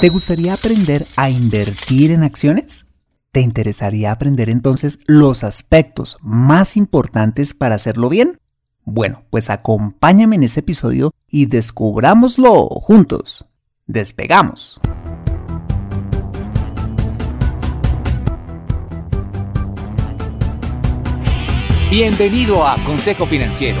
¿Te gustaría aprender a invertir en acciones? ¿Te interesaría aprender entonces los aspectos más importantes para hacerlo bien? Bueno, pues acompáñame en este episodio y descubrámoslo juntos. Despegamos. Bienvenido a Consejo Financiero,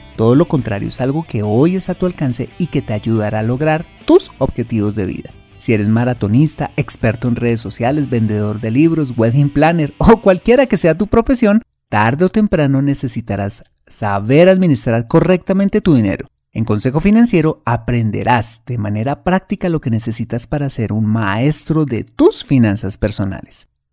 todo lo contrario es algo que hoy es a tu alcance y que te ayudará a lograr tus objetivos de vida. Si eres maratonista, experto en redes sociales, vendedor de libros, wedding planner o cualquiera que sea tu profesión, tarde o temprano necesitarás saber administrar correctamente tu dinero. En Consejo Financiero aprenderás de manera práctica lo que necesitas para ser un maestro de tus finanzas personales.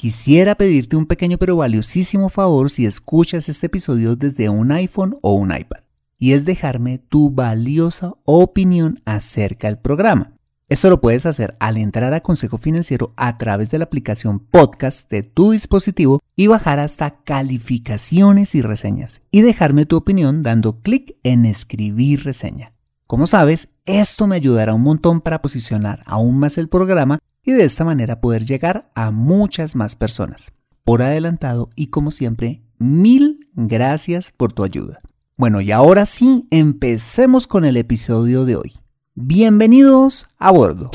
Quisiera pedirte un pequeño pero valiosísimo favor si escuchas este episodio desde un iPhone o un iPad, y es dejarme tu valiosa opinión acerca del programa. Esto lo puedes hacer al entrar a Consejo Financiero a través de la aplicación podcast de tu dispositivo y bajar hasta calificaciones y reseñas y dejarme tu opinión dando clic en escribir reseña. Como sabes, esto me ayudará un montón para posicionar aún más el programa y de esta manera poder llegar a muchas más personas. Por adelantado y como siempre, mil gracias por tu ayuda. Bueno, y ahora sí, empecemos con el episodio de hoy. Bienvenidos a bordo.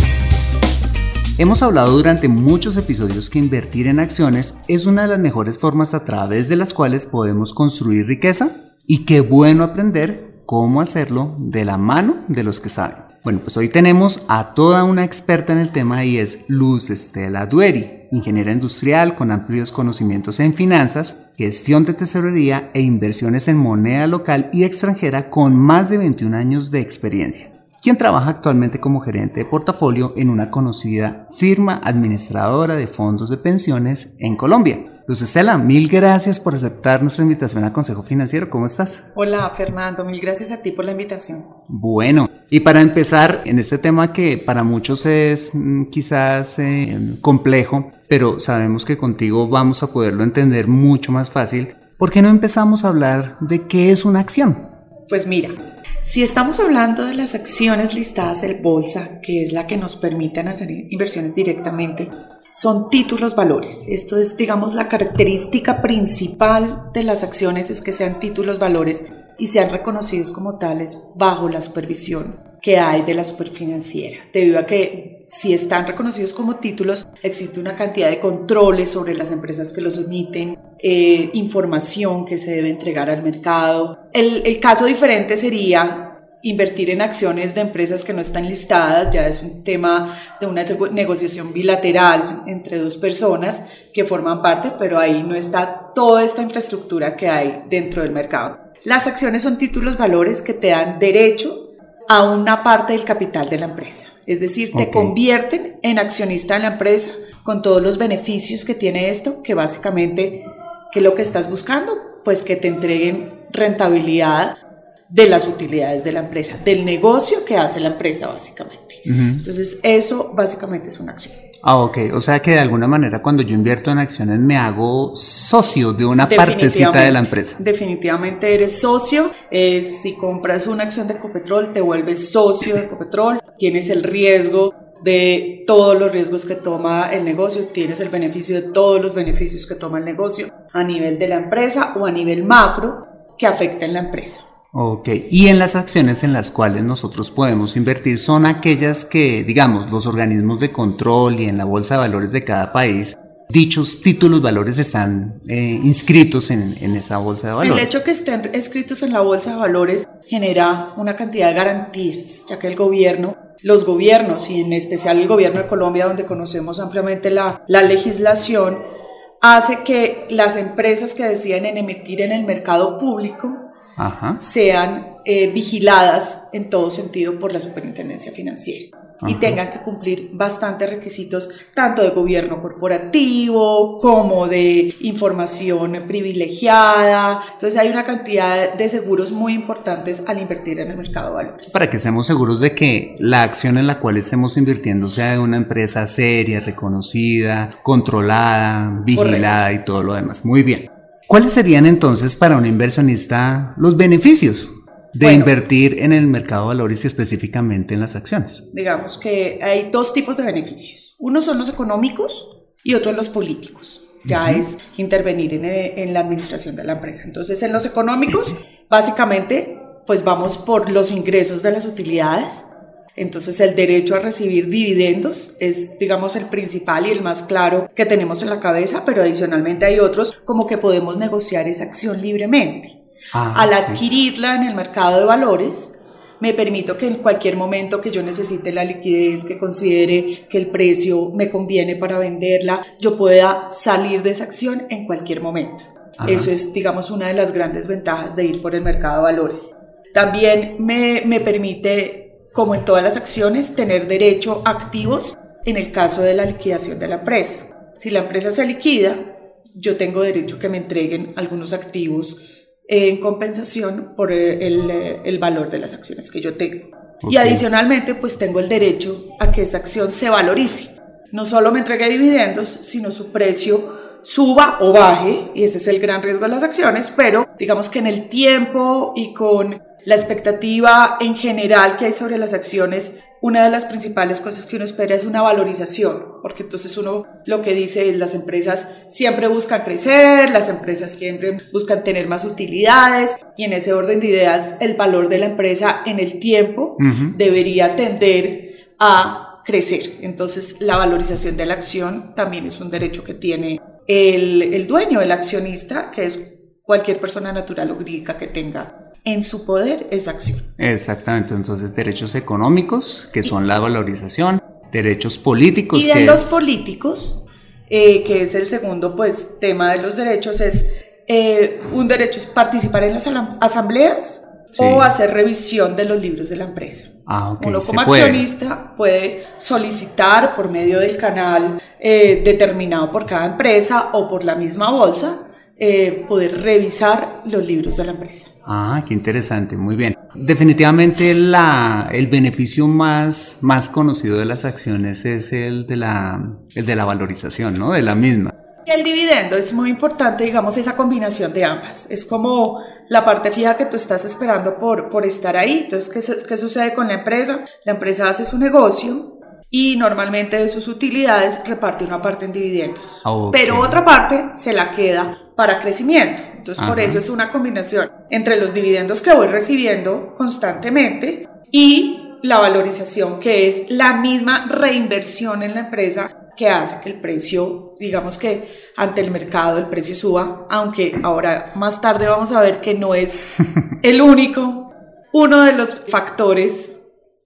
Hemos hablado durante muchos episodios que invertir en acciones es una de las mejores formas a través de las cuales podemos construir riqueza y qué bueno aprender cómo hacerlo de la mano de los que saben. Bueno, pues hoy tenemos a toda una experta en el tema y es Luz Estela Dueri, ingeniera industrial con amplios conocimientos en finanzas, gestión de tesorería e inversiones en moneda local y extranjera con más de 21 años de experiencia quien trabaja actualmente como gerente de portafolio en una conocida firma administradora de fondos de pensiones en Colombia. Luz Estela, mil gracias por aceptar nuestra invitación a Consejo Financiero. ¿Cómo estás? Hola, Fernando. Mil gracias a ti por la invitación. Bueno, y para empezar en este tema que para muchos es mm, quizás eh, complejo, pero sabemos que contigo vamos a poderlo entender mucho más fácil, ¿por qué no empezamos a hablar de qué es una acción? Pues mira, si estamos hablando de las acciones listadas en bolsa, que es la que nos permiten hacer inversiones directamente, son títulos valores. Esto es, digamos, la característica principal de las acciones es que sean títulos valores y sean reconocidos como tales bajo la supervisión que hay de la superfinanciera, debido a que si están reconocidos como títulos, existe una cantidad de controles sobre las empresas que los emiten, eh, información que se debe entregar al mercado. El, el caso diferente sería invertir en acciones de empresas que no están listadas, ya es un tema de una negociación bilateral entre dos personas que forman parte, pero ahí no está toda esta infraestructura que hay dentro del mercado. Las acciones son títulos valores que te dan derecho a una parte del capital de la empresa, es decir, te convierten en accionista de la empresa con todos los beneficios que tiene esto, que básicamente ¿Qué es lo que estás buscando? Pues que te entreguen rentabilidad de las utilidades de la empresa, del negocio que hace la empresa básicamente. Entonces, eso básicamente es una acción. Ah, ok. O sea que de alguna manera cuando yo invierto en acciones me hago socio de una partecita de la empresa. Definitivamente eres socio. si compras una acción de Ecopetrol, te vuelves socio de Ecopetrol. Tienes el riesgo de todos los riesgos que toma el negocio, tienes el beneficio de todos los beneficios que toma el negocio a nivel de la empresa o a nivel macro que afecta en la empresa. Ok, y en las acciones en las cuales nosotros podemos invertir son aquellas que, digamos, los organismos de control y en la bolsa de valores de cada país, dichos títulos valores están eh, inscritos en, en esa bolsa de valores. El hecho que estén inscritos en la bolsa de valores genera una cantidad de garantías, ya que el gobierno, los gobiernos y en especial el gobierno de Colombia, donde conocemos ampliamente la, la legislación, hace que las empresas que deciden en emitir en el mercado público sean eh, vigiladas en todo sentido por la Superintendencia Financiera y tengan que cumplir bastantes requisitos, tanto de gobierno corporativo como de información privilegiada. Entonces hay una cantidad de seguros muy importantes al invertir en el mercado de valores. Para que seamos seguros de que la acción en la cual estemos invirtiendo sea de una empresa seria, reconocida, controlada, vigilada y todo lo demás. Muy bien. ¿Cuáles serían entonces para un inversionista los beneficios de invertir en el mercado de valores y específicamente en las acciones? Digamos que hay dos tipos de beneficios. Uno son los económicos y otro los políticos. Ya es intervenir en, en la administración de la empresa. Entonces, en los económicos, básicamente, pues vamos por los ingresos de las utilidades entonces el derecho a recibir dividendos es, digamos, el principal y el más claro que tenemos en la cabeza, pero adicionalmente hay otros como que podemos negociar esa acción libremente. Ah, Al adquirirla en el mercado de valores, me permito que en cualquier momento que yo necesite la liquidez, que considere que el precio me conviene para venderla, yo pueda salir de esa acción en cualquier momento. Eso es, digamos, una de las grandes ventajas de ir por el mercado de valores. También me, me permite como en todas las acciones, tener derecho a activos en el caso de la liquidación de la empresa. Si la empresa se liquida, yo tengo derecho a que me entreguen algunos activos en compensación por el, el valor de las acciones que yo tengo. Y adicionalmente, pues tengo el derecho a que esa acción se valorice. No solo me entregue dividendos, sino su precio suba o baje, y ese es el gran riesgo de las acciones, pero digamos que en el tiempo y con la expectativa en general que hay sobre las acciones, una de las principales cosas que uno espera es una valorización, porque entonces uno lo que dice es las empresas siempre buscan crecer, las empresas siempre buscan tener más utilidades y en ese orden de ideas el valor de la empresa en el tiempo debería tender a crecer. Entonces la valorización de la acción también es un derecho que tiene el, el dueño, el accionista, que es cualquier persona natural o jurídica que tenga en su poder esa acción. Exactamente, entonces derechos económicos, que son la valorización, derechos políticos. Y de los políticos, eh, que es el segundo pues, tema de los derechos, es eh, un derecho es participar en las asambleas o hacer revisión de los libros de la empresa. Ah, Uno como accionista puede. solicitar por medio del canal eh, determinado por cada empresa o por la misma bolsa eh, poder revisar los libros de la empresa. Ah, qué interesante, muy bien. Definitivamente la, el beneficio más, más conocido de las acciones es el de, la, el de la valorización, ¿no? De la misma. El dividendo es muy importante, digamos, esa combinación de ambas. Es como la parte fija que tú estás esperando por, por estar ahí. Entonces, ¿qué, ¿qué sucede con la empresa? La empresa hace su negocio, y normalmente de sus utilidades reparte una parte en dividendos. Ah, Pero otra parte se la queda para crecimiento. Entonces por eso es una combinación entre los dividendos que voy recibiendo constantemente y la valorización que es la misma reinversión en la empresa que hace que el precio, digamos que ante el mercado el precio suba, aunque ahora más tarde vamos a ver que no es el único, uno de los factores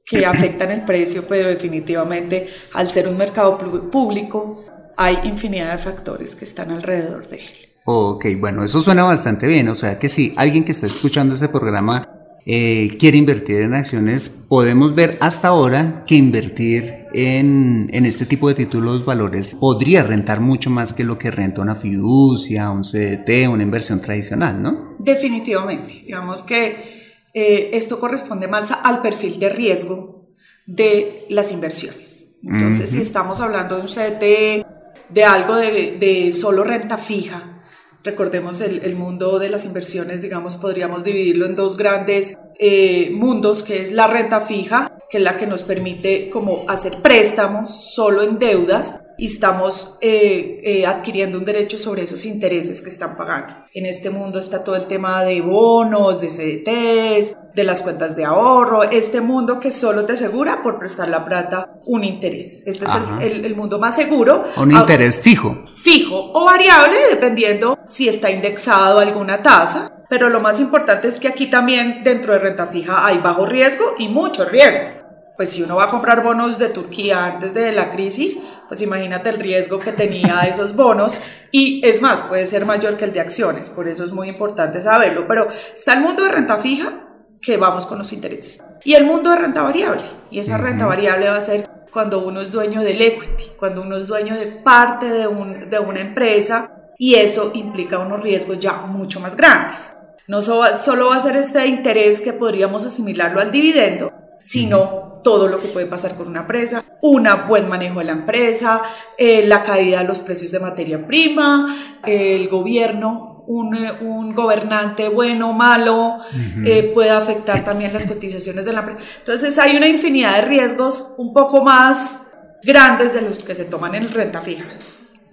que afectan el precio, pero definitivamente al ser un mercado público hay infinidad de factores que están alrededor de él. Ok, bueno, eso suena bastante bien. O sea que si alguien que está escuchando este programa eh, quiere invertir en acciones, podemos ver hasta ahora que invertir en, en, este tipo de títulos valores podría rentar mucho más que lo que renta una fiducia, un CDT, una inversión tradicional, ¿no? Definitivamente. Digamos que eh, esto corresponde más al perfil de riesgo de las inversiones. Entonces, si estamos hablando de un CDT, de algo de, de solo renta fija, recordemos el, el, mundo de las inversiones, digamos, podríamos dividirlo en dos grandes eh, mundos, que es la renta fija, que es la que nos permite como hacer préstamos solo en deudas y estamos eh, eh, adquiriendo un derecho sobre esos intereses que están pagando. En este mundo está todo el tema de bonos, de CDTs, de las cuentas de ahorro, este mundo que solo te asegura por prestar la plata un interés. Este es el, el, mundo más seguro. Un interés fijo. Fijo o variable, dependiendo si está indexado alguna tasa. Pero lo más importante es que aquí también dentro de renta fija hay bajo riesgo y mucho riesgo pues si uno va a comprar bonos de Turquía antes de la crisis, pues imagínate el riesgo que tenía esos bonos. Y es más, puede ser mayor que el de acciones, por eso es muy importante saberlo, pero está el mundo de renta fija que vamos con los intereses. Y el mundo de renta variable y esa renta variable va a ser cuando uno es dueño del equity, cuando uno es dueño de parte de, un, de una empresa y eso implica unos riesgos ya mucho más grandes. No solo va a ser este interés que podríamos asimilarlo al dividendo, sino todo lo que puede pasar con una empresa, un buen manejo de la empresa, eh, la caída de los precios de materia prima, el gobierno, un, eh, un, gobernante bueno o malo, eh, puede afectar también las cotizaciones de la empresa. Entonces hay una infinidad de riesgos un poco más grandes de los que se toman en renta fija.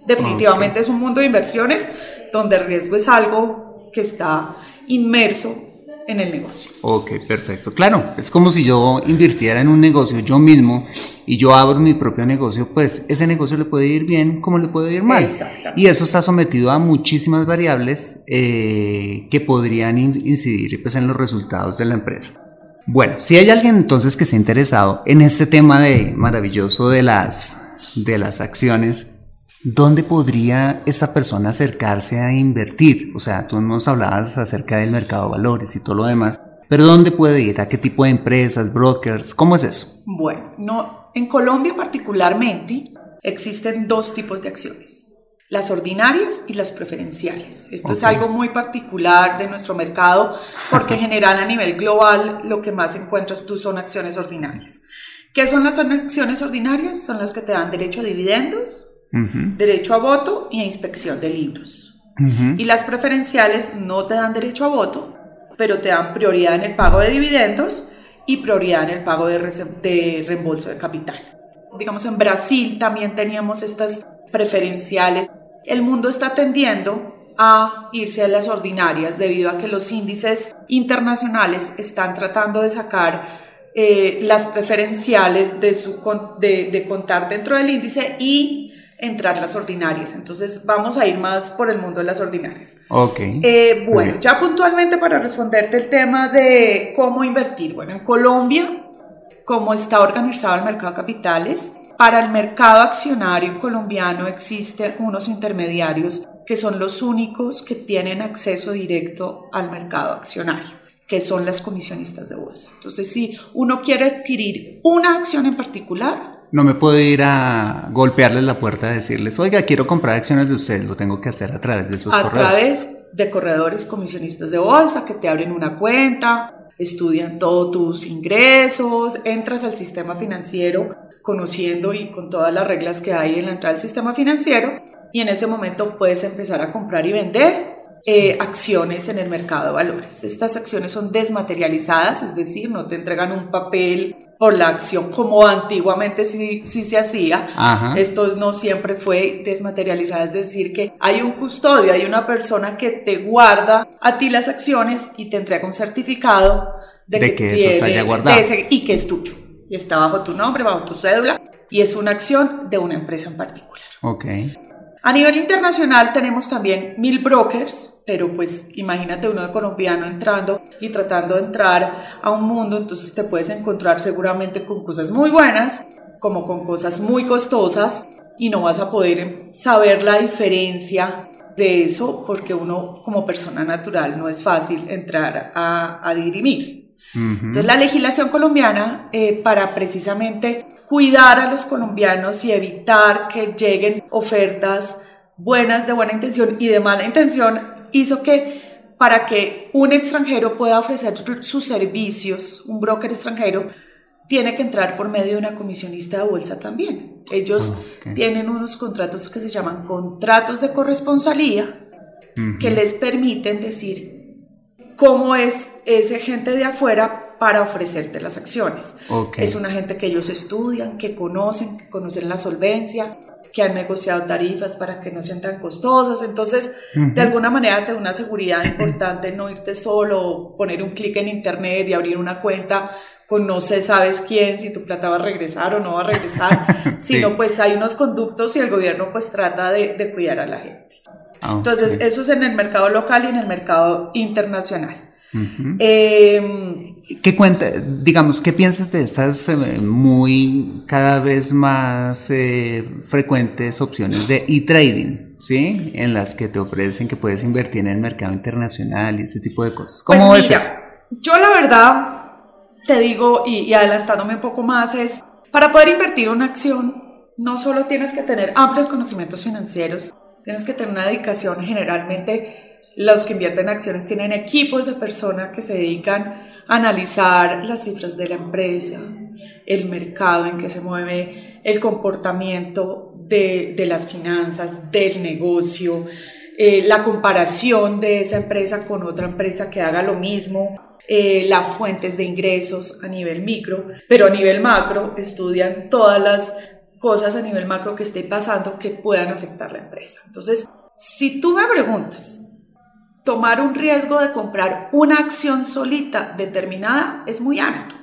Definitivamente es un mundo de inversiones donde el riesgo es algo que está inmerso en el negocio. Ok, perfecto. Claro, es como si yo invirtiera en un negocio yo mismo y yo abro mi propio negocio, pues ese negocio le puede ir bien como le puede ir mal. Y eso está sometido a muchísimas variables eh, que podrían incidir pues, en los resultados de la empresa. Bueno, si hay alguien entonces que ha interesado en este tema de maravilloso de las, de las acciones, ¿dónde podría esta persona acercarse a invertir? O sea, tú nos hablabas acerca del mercado de valores y todo lo demás, pero ¿dónde puede ir? ¿A qué tipo de empresas, brokers? ¿Cómo es eso? Bueno, no, en Colombia particularmente existen dos tipos de acciones. Las ordinarias y las preferenciales. Esto es algo muy particular de nuestro mercado porque en general a nivel global lo que más encuentras tú son acciones ordinarias. ¿Qué son las acciones ordinarias? Son las que te dan derecho a dividendos, derecho a voto y a inspección de libros. Y las preferenciales no te dan derecho a voto, pero te dan prioridad en el pago de dividendos y prioridad en el pago de, de reembolso de capital. Digamos, en Brasil también teníamos estas preferenciales. El mundo está tendiendo a irse a las ordinarias debido a que los índices internacionales están tratando de sacar eh, las preferenciales de, su, de, de contar dentro del índice y entrar las ordinarias. Entonces vamos a ir más por el mundo de las ordinarias. Ok. Eh, bueno, ya puntualmente para responderte el tema de cómo invertir. Bueno, en Colombia, como está organizado el mercado de capitales, para el mercado accionario colombiano existen unos intermediarios que son los únicos que tienen acceso directo al mercado accionario, que son las comisionistas de bolsa. Entonces, si uno quiere adquirir una acción en particular, no me puedo ir a golpearles la puerta y decirles, oiga, quiero comprar acciones de ustedes, lo tengo que hacer a través de esos a corredores. A través de corredores comisionistas de bolsa que te abren una cuenta, estudian todos tus ingresos, entras al sistema financiero conociendo y con todas las reglas que hay en la entrada al sistema financiero y en ese momento puedes empezar a comprar y vender eh, acciones en el mercado de valores. Estas acciones son desmaterializadas, es decir, no te entregan un papel por la acción como antiguamente sí, sí se hacía. Esto no siempre fue desmaterializado, es decir, que hay un custodio, hay una persona que te guarda a ti las acciones y te entrega un certificado de, que, eso está ya guardado. y que es tuyo. Y está bajo tu nombre, bajo tu cédula y es una acción de una empresa en particular. Ok. A nivel internacional tenemos también mil brokers pero pues imagínate uno de colombiano entrando y tratando de entrar a un mundo, entonces te puedes encontrar seguramente con cosas muy buenas, como con cosas muy costosas, y no vas a poder saber la diferencia de eso porque uno como persona natural no es fácil entrar a, a dirimir. Entonces la legislación colombiana eh, para precisamente cuidar a los colombianos y evitar que lleguen ofertas buenas de buena intención y de mala intención hizo que para que un extranjero pueda ofrecer sus servicios, un broker extranjero, tiene que entrar por medio de una comisionista de bolsa también. Ellos ah, tienen unos contratos que se llaman contratos de corresponsalía, que les permiten decir cómo es ese gente de afuera para ofrecerte las acciones. Es una gente que ellos estudian, que conocen, que conocen la solvencia, que han negociado tarifas para que no sean tan costosas. Entonces, de alguna manera te da una seguridad importante no irte solo, poner un clic en internet y abrir una cuenta con no sé, sabes quién, si tu plata va a regresar o no va a regresar, sino pues hay unos conductos y el gobierno pues trata de, cuidar a la gente. Ah, Entonces, eso es en el mercado local y en el mercado internacional. ¿Qué cuenta, digamos, qué piensas de estas eh, muy cada vez más eh, frecuentes opciones de e-trading, ¿sí? En las que te ofrecen que puedes invertir en el mercado internacional y ese tipo de cosas. ¿Cómo pues ves eso? Yo la verdad te digo, y, y adelantándome un poco más, es para poder invertir una acción, no solo tienes que tener amplios conocimientos financieros, tienes que tener una dedicación generalmente los que invierten en acciones tienen equipos de personas que se dedican a analizar las cifras de la empresa, el mercado en que se mueve, el comportamiento de, de las finanzas, del negocio, eh, la comparación de esa empresa con otra empresa que haga lo mismo, eh, las fuentes de ingresos a nivel micro, pero a nivel macro estudian todas las cosas a nivel macro que esté pasando que puedan afectar la empresa. Entonces, si tú me preguntas, tomar un riesgo de comprar una acción solita determinada es muy alto.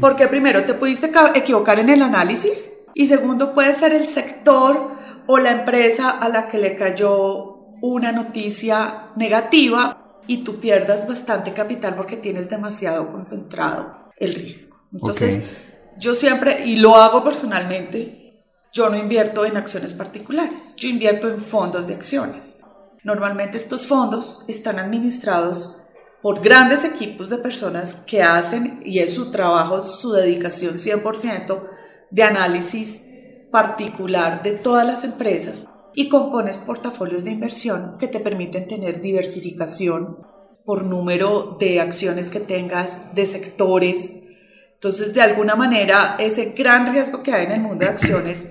Porque primero te pudiste equivocar en el análisis y segundo puede ser el sector o la empresa a la que le cayó una noticia negativa y tú pierdas bastante capital porque tienes demasiado concentrado el riesgo. Entonces, yo siempre, y lo hago personalmente, yo no invierto en acciones particulares, yo invierto en fondos de acciones. Normalmente estos fondos están administrados por grandes equipos de personas que hacen, y es su trabajo, su dedicación 100% de análisis particular de todas las empresas y compones portafolios de inversión que te permiten tener diversificación por número de acciones que tengas, de sectores. Entonces, de alguna manera, ese gran riesgo que hay en el mundo de acciones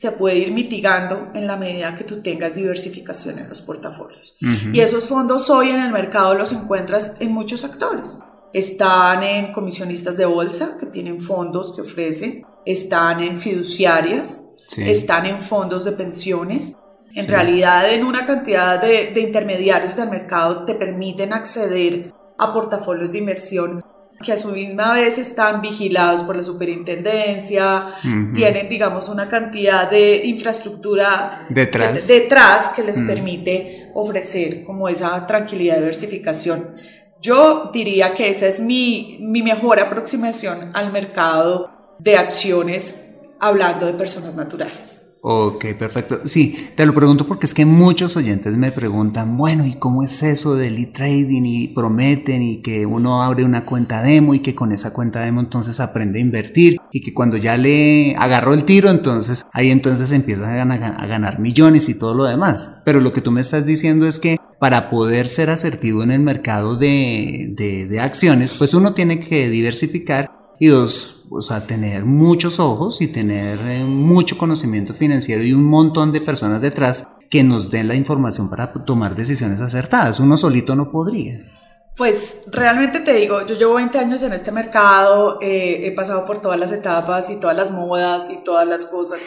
se puede ir mitigando en la medida que tú tengas diversificación en los portafolios. Y esos fondos hoy en el mercado los encuentras en muchos actores. Están en comisionistas de bolsa que tienen fondos que ofrecen, están en fiduciarias, están en fondos de pensiones. En realidad, en una cantidad de, de intermediarios del mercado te permiten acceder a portafolios de inversión que a su misma vez están vigilados por la superintendencia, tienen, digamos, una cantidad de infraestructura detrás, que, detrás que les permite ofrecer como esa tranquilidad de diversificación. Yo diría que esa es mi, mi mejor aproximación al mercado de acciones hablando de personas naturales. Ok, perfecto. Sí, te lo pregunto porque es que muchos oyentes me preguntan, bueno, ¿y cómo es eso del e-trading? Y prometen y que uno abre una cuenta demo y que con esa cuenta demo entonces aprende a invertir y que cuando ya le agarró el tiro, entonces ahí entonces empieza a ganar, millones y todo lo demás. Pero lo que tú me estás diciendo es que para poder ser asertivo en el mercado de, de acciones, pues uno tiene que diversificar y dos, o sea, tener muchos ojos y tener eh, mucho conocimiento financiero y un montón de personas detrás que nos den la información para tomar decisiones acertadas. Uno solito no podría. Pues realmente te digo, yo llevo 20 años en este mercado, eh, he pasado por todas las etapas y todas las modas y todas las cosas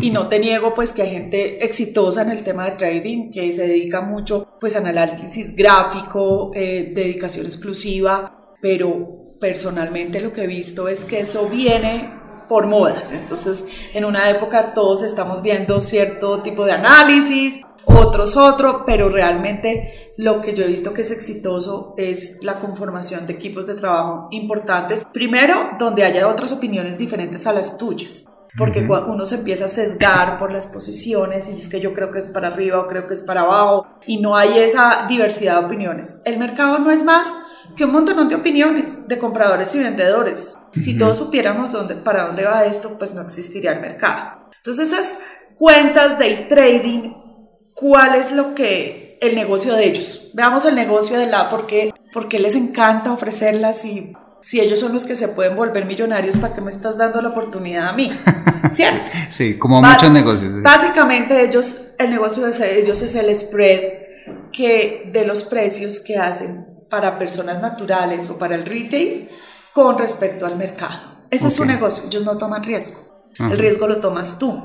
y no te niego pues que hay gente exitosa en el tema de trading que se dedica mucho pues a análisis gráfico, eh, dedicación exclusiva, pero personalmente lo que he visto es que eso viene por modas. Entonces, en una época todos estamos viendo cierto tipo de análisis, otros otro, pero realmente lo que yo he visto que es exitoso es la conformación de equipos de trabajo importantes. Primero, donde haya otras opiniones diferentes a las tuyas. Porque uno se empieza a sesgar por las posiciones y es que yo creo que es para arriba o creo que es para abajo y no hay esa diversidad de opiniones. El mercado no es más que un montón de opiniones de compradores y vendedores. Si todos supiéramos dónde, para dónde va esto, pues no existiría el mercado. Entonces esas cuentas de trading, ¿cuál es lo que el negocio de ellos. Veamos el negocio de la, porque, porque les encanta ofrecerlas y si ellos son los que se pueden volver millonarios, ¿para qué me estás dando la oportunidad a mí? ¿Cierto? Sí, como muchos negocios. Básicamente ellos, el negocio de ellos es el spread que de los precios que hacen para personas naturales o para el retail con respecto al mercado. Ese es su negocio, ellos no toman riesgo. El riesgo lo tomas tú.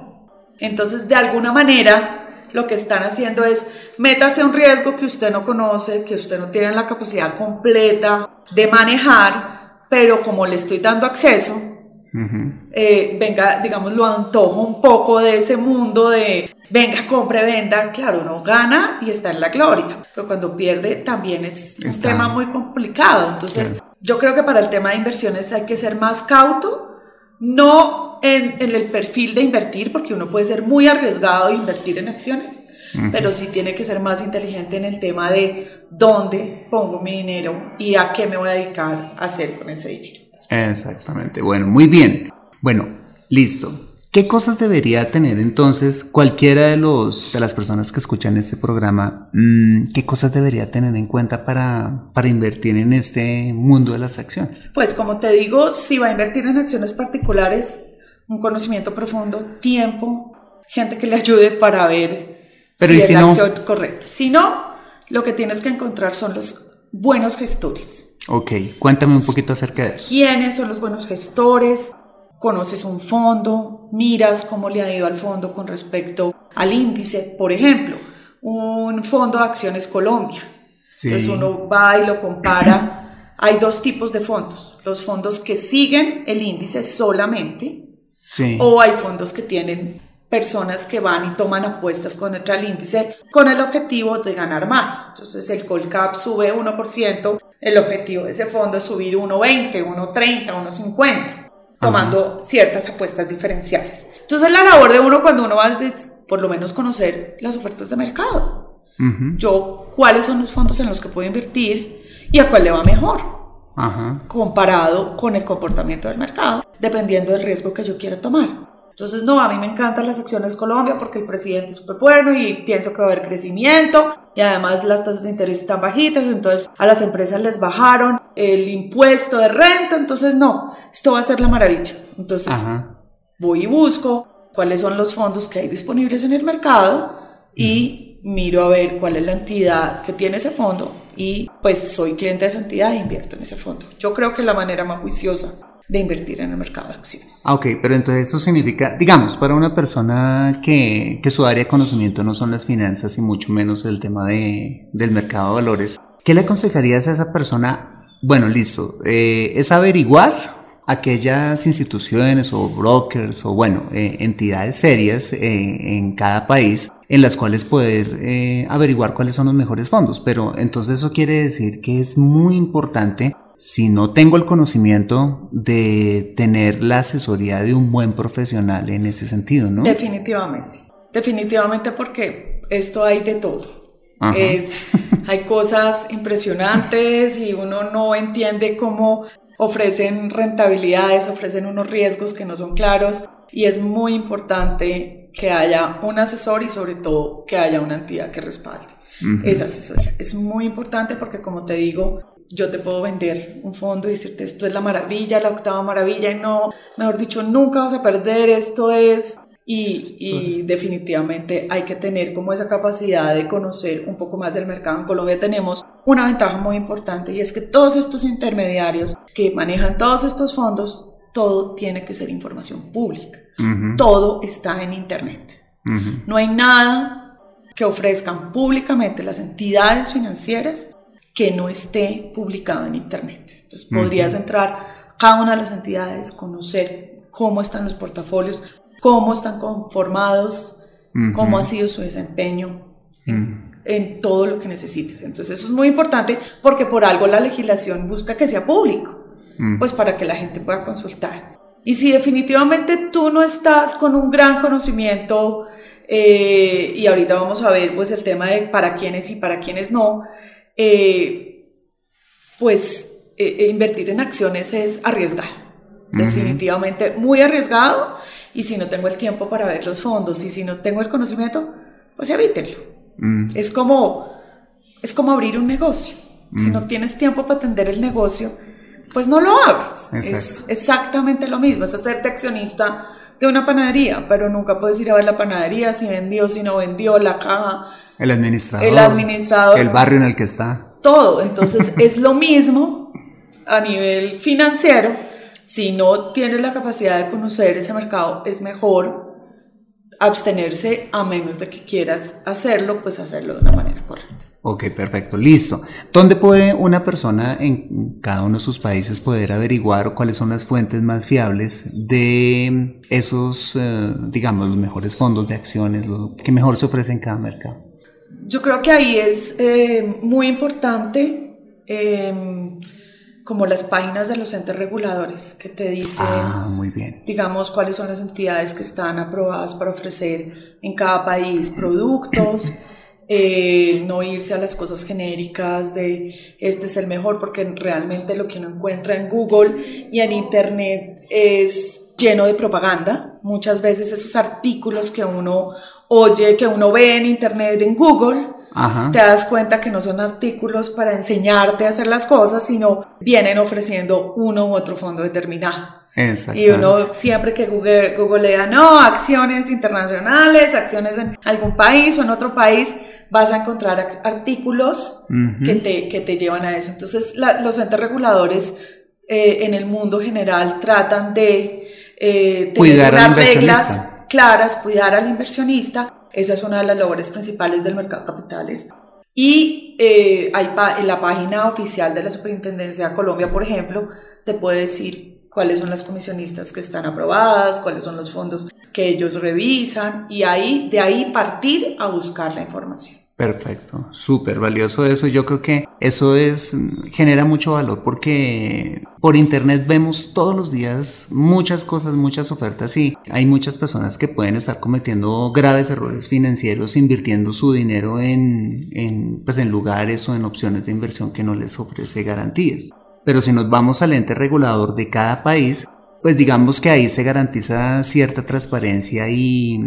Entonces, de alguna manera, lo que están haciendo es métase un riesgo que usted no conoce, que usted no tiene la capacidad completa de manejar, pero como le estoy dando acceso, eh, venga, digamos, lo antojo un poco de ese mundo de venga, compre, venda, claro, no gana y está en la gloria, pero cuando pierde también es un tema muy complicado. Entonces, yo creo que para el tema de inversiones hay que ser más cauto, no en, el perfil de invertir, porque uno puede ser muy arriesgado e invertir en acciones, pero sí tiene que ser más inteligente en el tema de dónde pongo mi dinero y a qué me voy a dedicar a hacer con ese dinero. Exactamente. Bueno, muy bien. Bueno, listo. ¿Qué cosas debería tener entonces cualquiera de, los, de las personas que escuchan este programa? Mm, ¿Qué cosas debería tener en cuenta para, para invertir en este mundo de las acciones? Pues como te digo, si va a invertir en acciones particulares, un conocimiento profundo, tiempo, gente que le ayude para ver si es la acción correcta. Si no, lo que tienes que encontrar son los buenos gestores. Ok, cuéntame un poquito acerca de eso. ¿Quiénes son los buenos gestores? Conoces un fondo, miras cómo le ha ido al fondo con respecto al índice. Por ejemplo, un fondo de acciones Colombia. Entonces uno va y lo compara. Hay dos tipos de fondos. Los fondos que siguen el índice solamente o hay fondos que tienen personas que van y toman apuestas con el índice con el objetivo de ganar más. Entonces el Colcap sube 1%, el objetivo de ese fondo es subir 1.20, 1.30, 1.50, tomando ciertas apuestas diferenciales. Entonces la labor de uno cuando uno va es por lo menos conocer las ofertas de mercado. Yo, cuáles son los fondos en los que puedo invertir y a cuál le va mejor comparado con el comportamiento del mercado, dependiendo del riesgo que yo quiera tomar. Entonces, no, a mí me encantan las acciones Colombia porque el presidente es súper bueno y pienso que va a haber crecimiento y además las tasas de interés están bajitas, entonces a las empresas les bajaron el impuesto de renta, entonces no, esto va a ser la maravilla. Entonces, voy y busco cuáles son los fondos que hay disponibles en el mercado y miro a ver cuál es la entidad que tiene ese fondo y pues soy cliente de esa entidad e invierto en ese fondo. Yo creo que es la manera más juiciosa de invertir en el mercado de acciones. Ah, ok, pero entonces eso significa, digamos, para una persona que, que su área de conocimiento no son las finanzas y mucho menos el tema de, del mercado de valores, ¿qué le aconsejarías a esa persona? Bueno, listo, eh, es averiguar aquellas instituciones o brokers o bueno, eh, entidades serias eh, en cada país en las cuales poder eh, averiguar cuáles son los mejores fondos. Pero entonces eso quiere decir que es muy importante, si no tengo el conocimiento, de tener la asesoría de un buen profesional en ese sentido, ¿no? Definitivamente, definitivamente porque esto hay de todo. Es, hay cosas impresionantes y uno no entiende cómo ofrecen rentabilidades, ofrecen unos riesgos que no son claros y es muy importante que haya un asesor y sobre todo que haya una entidad que respalde esa asesoría. Es muy importante porque como te digo, yo te puedo vender un fondo y decirte esto es la maravilla, la octava maravilla y no, mejor dicho, nunca vas a perder, esto es y, definitivamente hay que tener como esa capacidad de conocer un poco más del mercado. En Colombia tenemos una ventaja muy importante y es que todos estos intermediarios que manejan todos estos fondos, todo tiene que ser información pública. Todo está en Internet. No hay nada que ofrezcan públicamente las entidades financieras que no esté publicado en Internet. Entonces podrías entrar a cada una de las entidades, conocer cómo están los portafolios, cómo están conformados, cómo ha sido su desempeño en, todo lo que necesites. Entonces eso es muy importante porque por algo la legislación busca que sea público, pues para que la gente pueda consultar. Y si definitivamente tú no estás con un gran conocimiento, eh, y ahorita vamos a ver pues el tema de para quiénes y para quiénes no, eh, pues eh, invertir en acciones es arriesgar. Definitivamente muy arriesgado y si no tengo el tiempo para ver los fondos y si no tengo el conocimiento, pues evítenlo. Mm. Es como, es como abrir un negocio. Si Mm. no tienes tiempo para atender el negocio, pues no lo abres. Es exactamente lo mismo, es hacerte accionista de una panadería, pero nunca puedes ir a ver la panadería si vendió, si no vendió, la caja, El administrador. El administrador. El barrio en el que está. todo. Entonces es lo mismo a nivel financiero. Si no tienes la capacidad de conocer ese mercado, es mejor abstenerse a menos de que quieras hacerlo, pues hacerlo de una manera correcta. Ok, perfecto, listo. ¿Dónde puede una persona en cada uno de sus países poder averiguar cuáles son las fuentes más fiables de esos, eh, digamos, los mejores fondos de acciones, lo que mejor se ofrece en cada mercado? Yo creo que ahí es eh, muy importante eh, como las páginas de los entes reguladores que te dicen, Ah, muy bien. digamos, cuáles son las entidades que están aprobadas para ofrecer en cada país productos. eh, no irse a las cosas genéricas de este es el mejor, porque realmente lo que uno encuentra en Google y en Internet es lleno de propaganda. Muchas veces esos artículos que uno oye, que uno ve en Internet, en Google, Ajá. te das cuenta que no son artículos para enseñarte a hacer las cosas, sino vienen ofreciendo uno u otro fondo determinado. Y uno siempre que google, googlea, no, acciones internacionales, acciones en algún país o en otro país, vas a encontrar artículos Ujú. que, te, que te llevan a eso. Entonces, la- los entes reguladores eh, en el mundo general tratan de eh, tener unas reglas claras, cuidar al inversionista. Esa es una de las labores principales del mercado de capitales. Y eh, hay en la página oficial de la Superintendencia de Colombia, por ejemplo, te puede decir cuáles son las comisionistas que están aprobadas, cuáles son los fondos que ellos revisan y ahí de ahí partir a buscar la información. Perfecto, súper valioso eso. Yo creo que eso es genera mucho valor porque por internet vemos todos los días muchas cosas, muchas ofertas y hay muchas personas que pueden estar cometiendo graves errores financieros invirtiendo su dinero en, en, pues en lugares o en opciones de inversión que no les ofrece garantías. Pero si nos vamos al ente regulador de cada país, pues digamos que ahí se garantiza cierta transparencia y,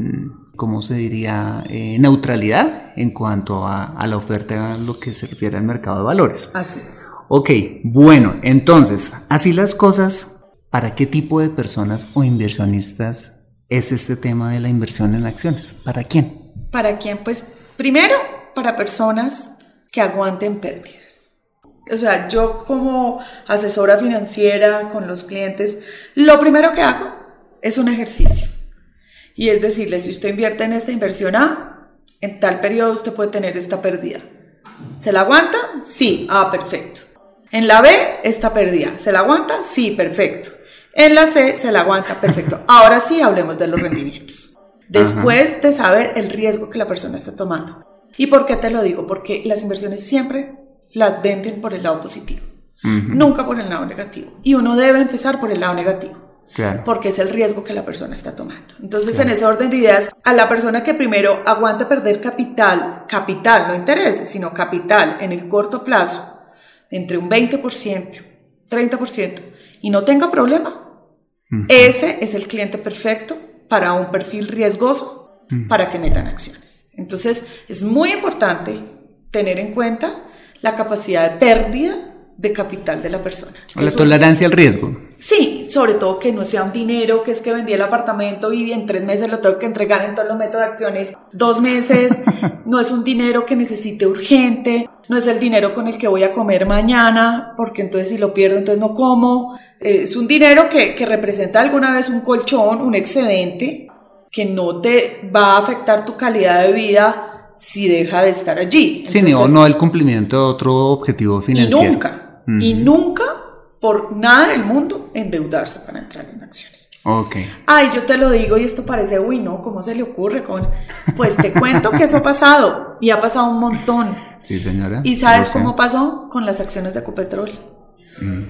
¿cómo se diría?, Eh, neutralidad en cuanto a, a la oferta, a lo que se refiere al mercado de valores. Así es. Ok, bueno, entonces, así las cosas, ¿para qué tipo de personas o inversionistas es este tema de la inversión en acciones? ¿Para quién? ¿Para quién? Pues primero, para personas que aguanten pérdidas. O sea, yo como asesora financiera con los clientes, lo primero que hago es un ejercicio. Y es decirle, si usted invierte en esta inversión A, en tal periodo usted puede tener esta pérdida. ¿Se la aguanta? Sí. Ah, perfecto. En la B, esta pérdida. ¿Se la aguanta? Sí, perfecto. En la C, se la aguanta, perfecto. Ahora sí hablemos de los rendimientos. Después de saber el riesgo que la persona está tomando. ¿Y por qué te lo digo? Porque las inversiones siempre las venden por el lado positivo, nunca por el lado negativo. Y uno debe empezar por el lado negativo Claro. porque es el riesgo que la persona está tomando. Entonces, en ese orden de ideas, a la persona que primero aguanta perder capital, capital, no intereses, sino capital en el corto plazo, entre un 20%, 30%, y no tenga problema, ese es el cliente perfecto para un perfil riesgoso para que metan acciones. Entonces, es muy importante tener en cuenta la capacidad de pérdida de capital de la persona. O la Eso- tolerancia al riesgo. Sí, sobre todo que no sea un dinero que es que vendí el apartamento y en tres meses lo tengo que entregar en todos los métodos de acciones. Dos meses, no es un dinero que necesite urgente, no es el dinero con el que voy a comer mañana, porque entonces si lo pierdo, entonces no como. Eh, es un dinero que, que representa alguna vez un colchón, un excedente, que no te va a afectar tu calidad de vida si deja de estar allí. Sí, no, Entonces, no el cumplimiento de otro objetivo y financiero. nunca, y nunca, por nada del mundo, endeudarse para entrar en acciones. Ok. Ay, yo te lo digo y esto parece, uy, no, ¿cómo se le ocurre? Con... Pues te cuento que eso ha pasado y ha pasado un montón. Sí, señora. ¿Y sabes cómo pasó con las acciones de Ecopetrol?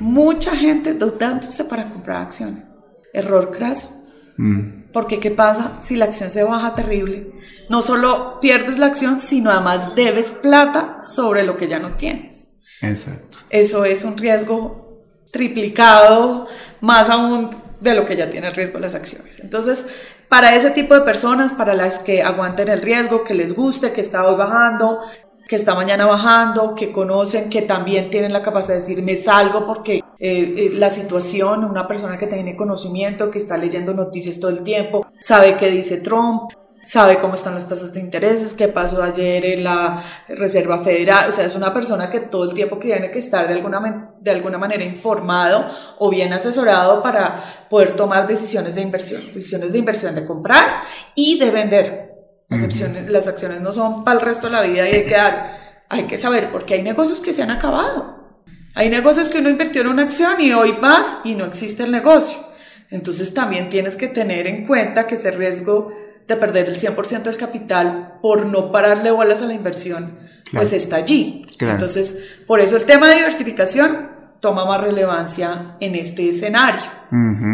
Mucha gente endeudándose para comprar acciones. Error craso. Mm, Porque ¿qué pasa si la acción se baja terrible? No solo pierdes la acción, sino además debes plata sobre lo que ya no tienes. exacto. Eso es un riesgo triplicado, más aún de lo que ya tiene el riesgo las acciones. Entonces, para ese tipo de personas, para las que aguanten el riesgo, que les guste, que está hoy bajando, que está mañana bajando, que conocen, que también tienen la capacidad de decir me salgo porque eh, eh, la situación, una persona que tiene conocimiento, que está leyendo noticias todo el tiempo, sabe qué dice Trump, sabe cómo están las tasas de intereses, qué pasó ayer en la Reserva Federal, o sea, es una persona que todo el tiempo tiene que estar de alguna, de alguna manera informado o bien asesorado para poder tomar decisiones de inversión, decisiones de inversión de comprar y de vender. Las, acciones, las acciones no son para el resto de la vida y hay que dar, hay que saber, porque hay negocios que se han acabado. Hay negocios que uno invirtió en una acción y hoy vas y no existe el negocio. Entonces también tienes que tener en cuenta que ese riesgo de perder el 100% del capital por no pararle bolas a la inversión, pues está allí. Entonces, por eso el tema de diversificación toma más relevancia en este escenario.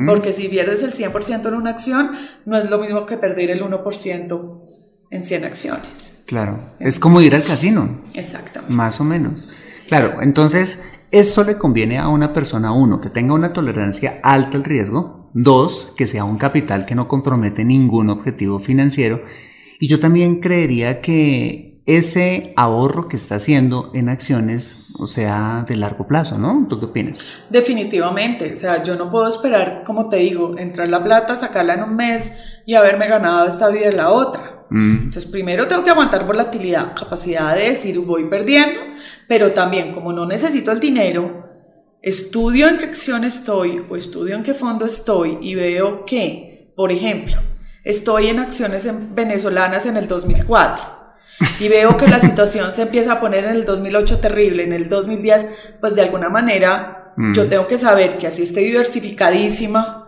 Porque si pierdes el 100% en una acción, no es lo mismo que perder el 1% en 100 acciones. Claro, es como ir al casino. Exactamente. Más o menos. Claro, entonces esto le conviene a una persona, uno, que tenga una tolerancia alta al riesgo, Dos, que sea un capital que no compromete ningún objetivo financiero. Y yo también creería que ese ahorro que está haciendo en acciones, o sea, de largo plazo, ¿no? ¿Tú qué opinas? Definitivamente, o sea, yo no puedo esperar, como te digo, entrar la plata, sacarla en un mes y haberme ganado esta vida en la otra. Mm. Entonces, primero tengo que aguantar volatilidad, capacidad de decir voy perdiendo, pero también como no necesito el dinero, estudio en qué acción estoy o estudio en qué fondo estoy y veo que, por ejemplo, estoy en acciones venezolanas en el 2004 y veo que la situación se empieza a poner en el 2008 terrible, en el 2010, pues de alguna manera yo mm. tengo que saber que así estoy diversificadísima,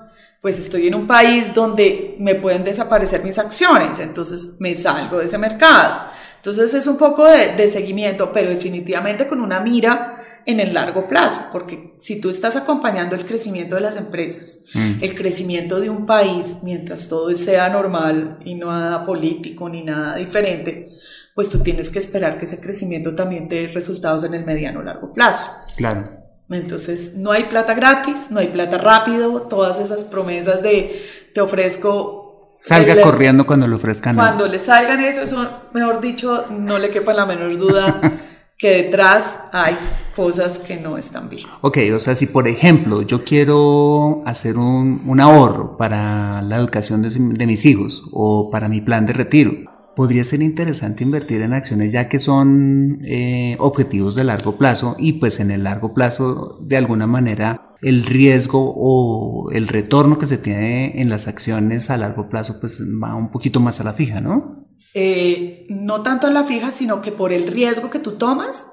pues estoy en un país donde me pueden desaparecer mis acciones, entonces me salgo de ese mercado. Entonces es un poco de, de seguimiento, pero definitivamente con una mira en el largo plazo, porque si tú estás acompañando el crecimiento de las empresas, mm. el crecimiento de un país, mientras todo sea normal y no nada político ni nada diferente, pues tú tienes que esperar que ese crecimiento también te dé resultados en el mediano o largo plazo. Claro. Entonces, no hay plata gratis, no hay plata rápido, todas esas promesas de te ofrezco Salga corriendo cuando le ofrezcan. Cuando le salgan eso, eso, mejor dicho, no le quepa la menor duda que detrás hay cosas que no están bien. Ok, o sea, si por ejemplo yo quiero hacer un, un ahorro para la educación de, de, mis hijos o para mi plan de retiro, podría ser interesante invertir en acciones ya que son eh, objetivos de largo plazo y pues en el largo plazo de alguna manera el riesgo o el retorno que se tiene en las acciones a largo plazo pues va un poquito más a la fija, ¿no? Eh, no tanto a la fija, sino que por el riesgo que tú tomas,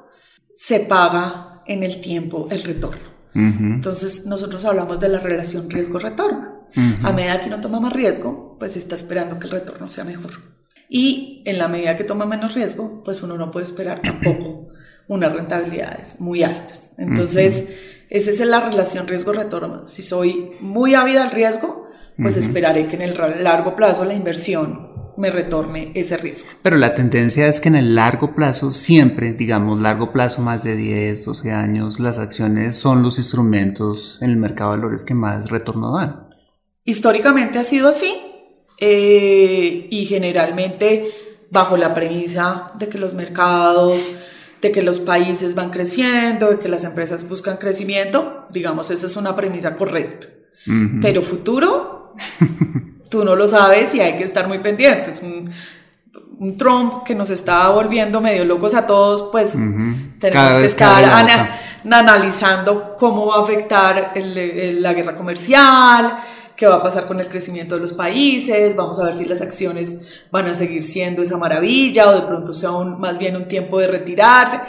se paga en el tiempo el retorno. Entonces, nosotros hablamos de la relación riesgo-retorno. A medida que uno toma más riesgo, pues está esperando que el retorno sea mejor. Y en la medida que toma menos riesgo, pues uno no puede esperar tampoco unas rentabilidades muy altas. Entonces, esa es la relación riesgo-retorno. Si soy muy ávida al riesgo, pues esperaré que en el largo plazo la inversión me retorne ese riesgo. Pero la tendencia es que en el largo plazo, siempre, digamos, largo plazo, más de 10, 12 años, las acciones son los instrumentos en el mercado de valores que más retorno dan. Históricamente ha sido así eh, y generalmente bajo la premisa de que los mercados, de que los países van creciendo, de que las empresas buscan crecimiento, digamos, esa es una premisa correcta. Pero futuro, tú no lo sabes y hay que estar muy pendientes. Un, un Trump que nos está volviendo medio locos a todos, pues tenemos que estar analizando cómo va a afectar la guerra comercial, qué va a pasar con el crecimiento de los países, vamos a ver si las acciones van a seguir siendo esa maravilla o de pronto sea más bien un tiempo de retirarse.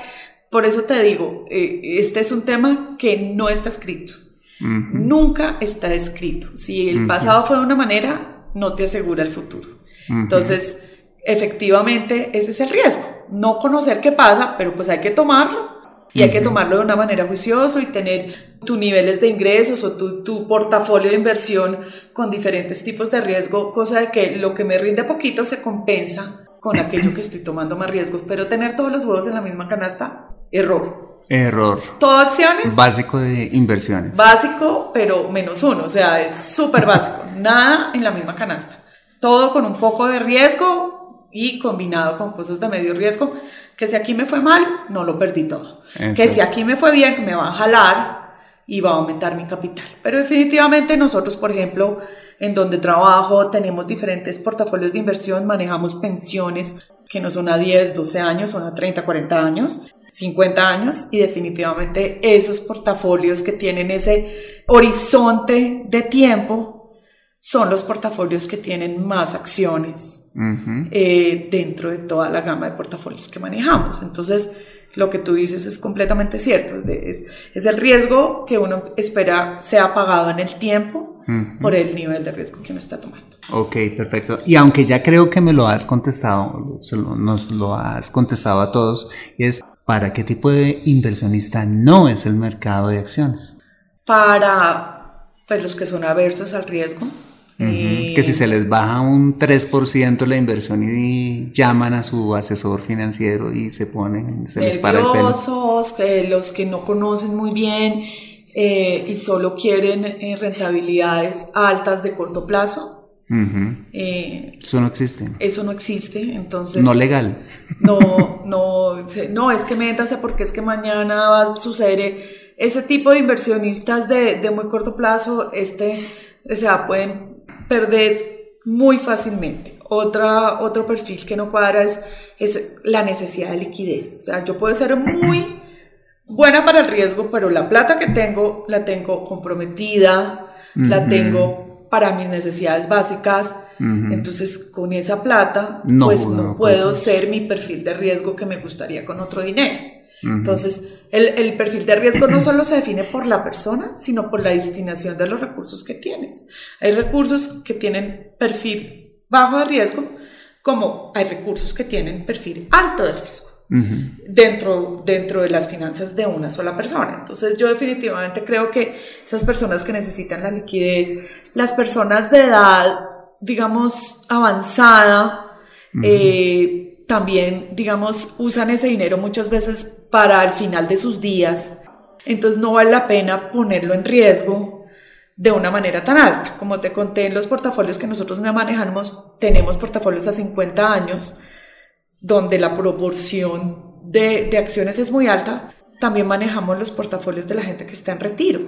Por eso te digo, eh, este es un tema que no está escrito. Nunca está escrito. Si el pasado fue de una manera, no te asegura el futuro. Entonces, efectivamente, ese es el riesgo. No conocer qué pasa, pero pues hay que tomarlo. Y hay que tomarlo de una manera juiciosa y tener tus niveles de ingresos o tu, tu, portafolio de inversión con diferentes tipos de riesgo, cosa de que lo que me rinde poquito se compensa con aquello que estoy tomando más riesgo. Pero tener todos los huevos en la misma canasta, error. Error. Todo acciones. Básico de inversiones. Básico, pero menos uno. O sea, es súper básico. Nada en la misma canasta. Todo con un poco de riesgo y combinado con cosas de medio riesgo, que si aquí me fue mal, no lo perdí todo. Que si aquí me fue bien, me va a jalar y va a aumentar mi capital. Pero definitivamente nosotros, por ejemplo, en donde trabajo, tenemos diferentes portafolios de inversión, manejamos pensiones que no son a 10, 12 años, son a 30, 40 años, 50 años y definitivamente esos portafolios que tienen ese horizonte de tiempo son los portafolios que tienen más acciones eh, dentro de toda la gama de portafolios que manejamos. Entonces, lo que tú dices es completamente cierto. Es, es, el riesgo que uno espera sea pagado en el tiempo por el nivel de riesgo que uno está tomando. Ok, perfecto. Y aunque ya creo que me lo has contestado, nos lo has contestado a todos, es ¿para qué tipo de inversionista no es el mercado de acciones? Para pues, los que son aversos al riesgo, que si se les baja un 3% la inversión y llaman a su asesor financiero y se ponen, se les para el pelo. Que los que no conocen muy bien eh, y solo quieren eh, rentabilidades altas de corto plazo. Eh, eso no existe. Eso no existe, entonces... No legal. No, no, no, es que métase porque es que mañana va a suceder ese tipo de inversionistas de, de muy corto plazo, este, o sea, pueden perder muy fácilmente. Otra, otro perfil que no cuadra es, es la necesidad de liquidez. O sea, yo puedo ser muy buena para el riesgo, pero la plata que tengo la tengo comprometida, la tengo para mis necesidades básicas. Entonces, con esa plata, pues no, puedo ser mi perfil de riesgo que me gustaría con otro dinero. Entonces, el, el, perfil de riesgo no solo se define por la persona, sino por la destinación de los recursos que tienes. Hay recursos que tienen perfil bajo de riesgo, como hay recursos que tienen perfil alto de riesgo. dentro, dentro de las finanzas de una sola persona. Entonces yo definitivamente creo que esas personas que necesitan la liquidez, las personas de edad, digamos, avanzada, eh, también, digamos, usan ese dinero muchas veces para el final de sus días. Entonces no vale la pena ponerlo en riesgo de una manera tan alta. Como te conté en los portafolios que nosotros manejamos, tenemos portafolios a 50 años, donde la proporción de, de acciones es muy alta. También manejamos los portafolios de la gente que está en retiro,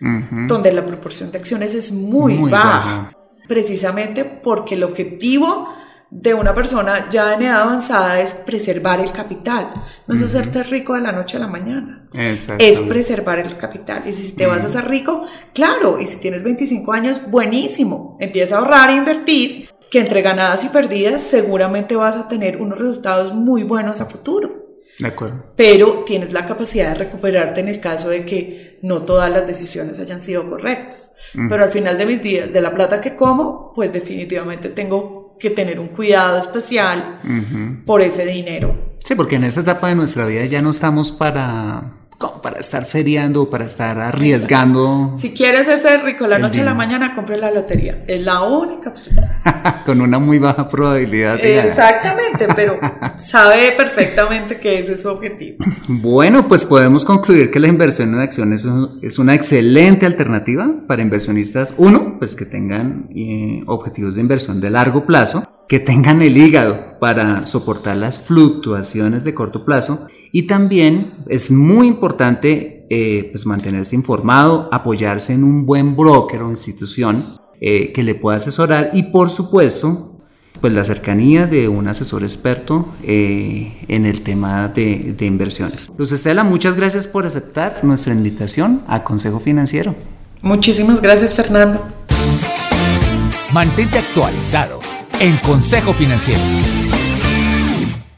donde la proporción de acciones es muy, baja, precisamente porque el objetivo de una persona ya en edad avanzada es preservar el capital. No es hacerte rico de la noche a la mañana. Es preservar el capital. Y si te vas a hacer rico, claro. Y si tienes 25 años, buenísimo. Empieza a ahorrar e invertir, que entre ganadas y perdidas seguramente vas a tener unos resultados muy buenos a futuro. De acuerdo. Pero tienes la capacidad de recuperarte en el caso de que no todas las decisiones hayan sido correctas. Pero al final de mis días, de la plata que como, pues definitivamente tengo que tener un cuidado especial por ese dinero. Sí, porque en esta etapa de nuestra vida ya no estamos para para estar feriando, para estar arriesgando. Si quieres ser rico la noche a la mañana, compre la lotería. Es la única posibilidad. Con una muy baja probabilidad. Exactamente, pero sabe perfectamente que ese es su objetivo. Bueno, pues podemos concluir que la inversión en acciones es una excelente alternativa para inversionistas. Uno, pues que tengan eh, objetivos de inversión de largo plazo que tengan el hígado para soportar las fluctuaciones de corto plazo y también es muy importante eh, pues mantenerse informado, apoyarse en un buen broker o institución eh, que le pueda asesorar y por supuesto pues la cercanía de un asesor experto eh, en el tema de, de inversiones. Luz Estela, muchas gracias por aceptar nuestra invitación a Consejo Financiero. Muchísimas gracias Fernando. Mantente actualizado en Consejo Financiero.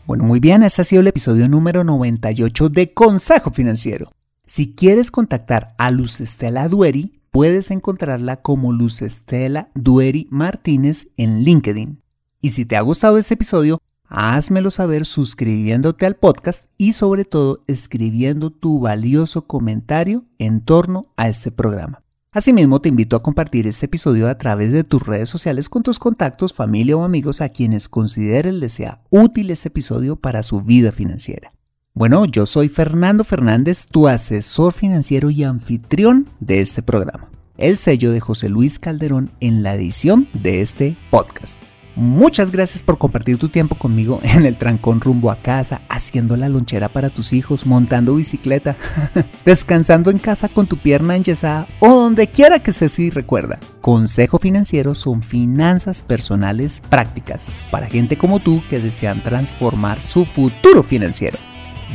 Bueno, muy bien, ese ha sido el episodio número 98 de Consejo Financiero. Si quieres contactar a Luz Estela Dueri, puedes encontrarla como Luz Estela Dueri Martínez en LinkedIn. Y si te ha gustado este episodio, házmelo saber suscribiéndote al podcast y sobre todo escribiendo tu valioso comentario en torno a este programa. Asimismo, te invito a compartir este episodio a través de tus redes sociales con tus contactos, familia o amigos a quienes consideren les sea útil este episodio para su vida financiera. Bueno, yo soy Fernando Fernández, tu asesor financiero y anfitrión de este programa. El sello de José Luis Calderón en la edición de este podcast. Muchas gracias por compartir tu tiempo conmigo en el trancón rumbo a casa, haciendo la lonchera para tus hijos, montando bicicleta, descansando en casa con tu pierna enyesada o donde quiera que estés y recuerda. Consejo Financiero son finanzas personales prácticas para gente como tú que desean transformar su futuro financiero.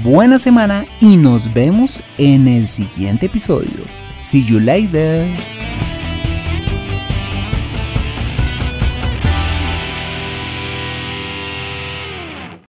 Buena semana y nos vemos en el siguiente episodio. See you later.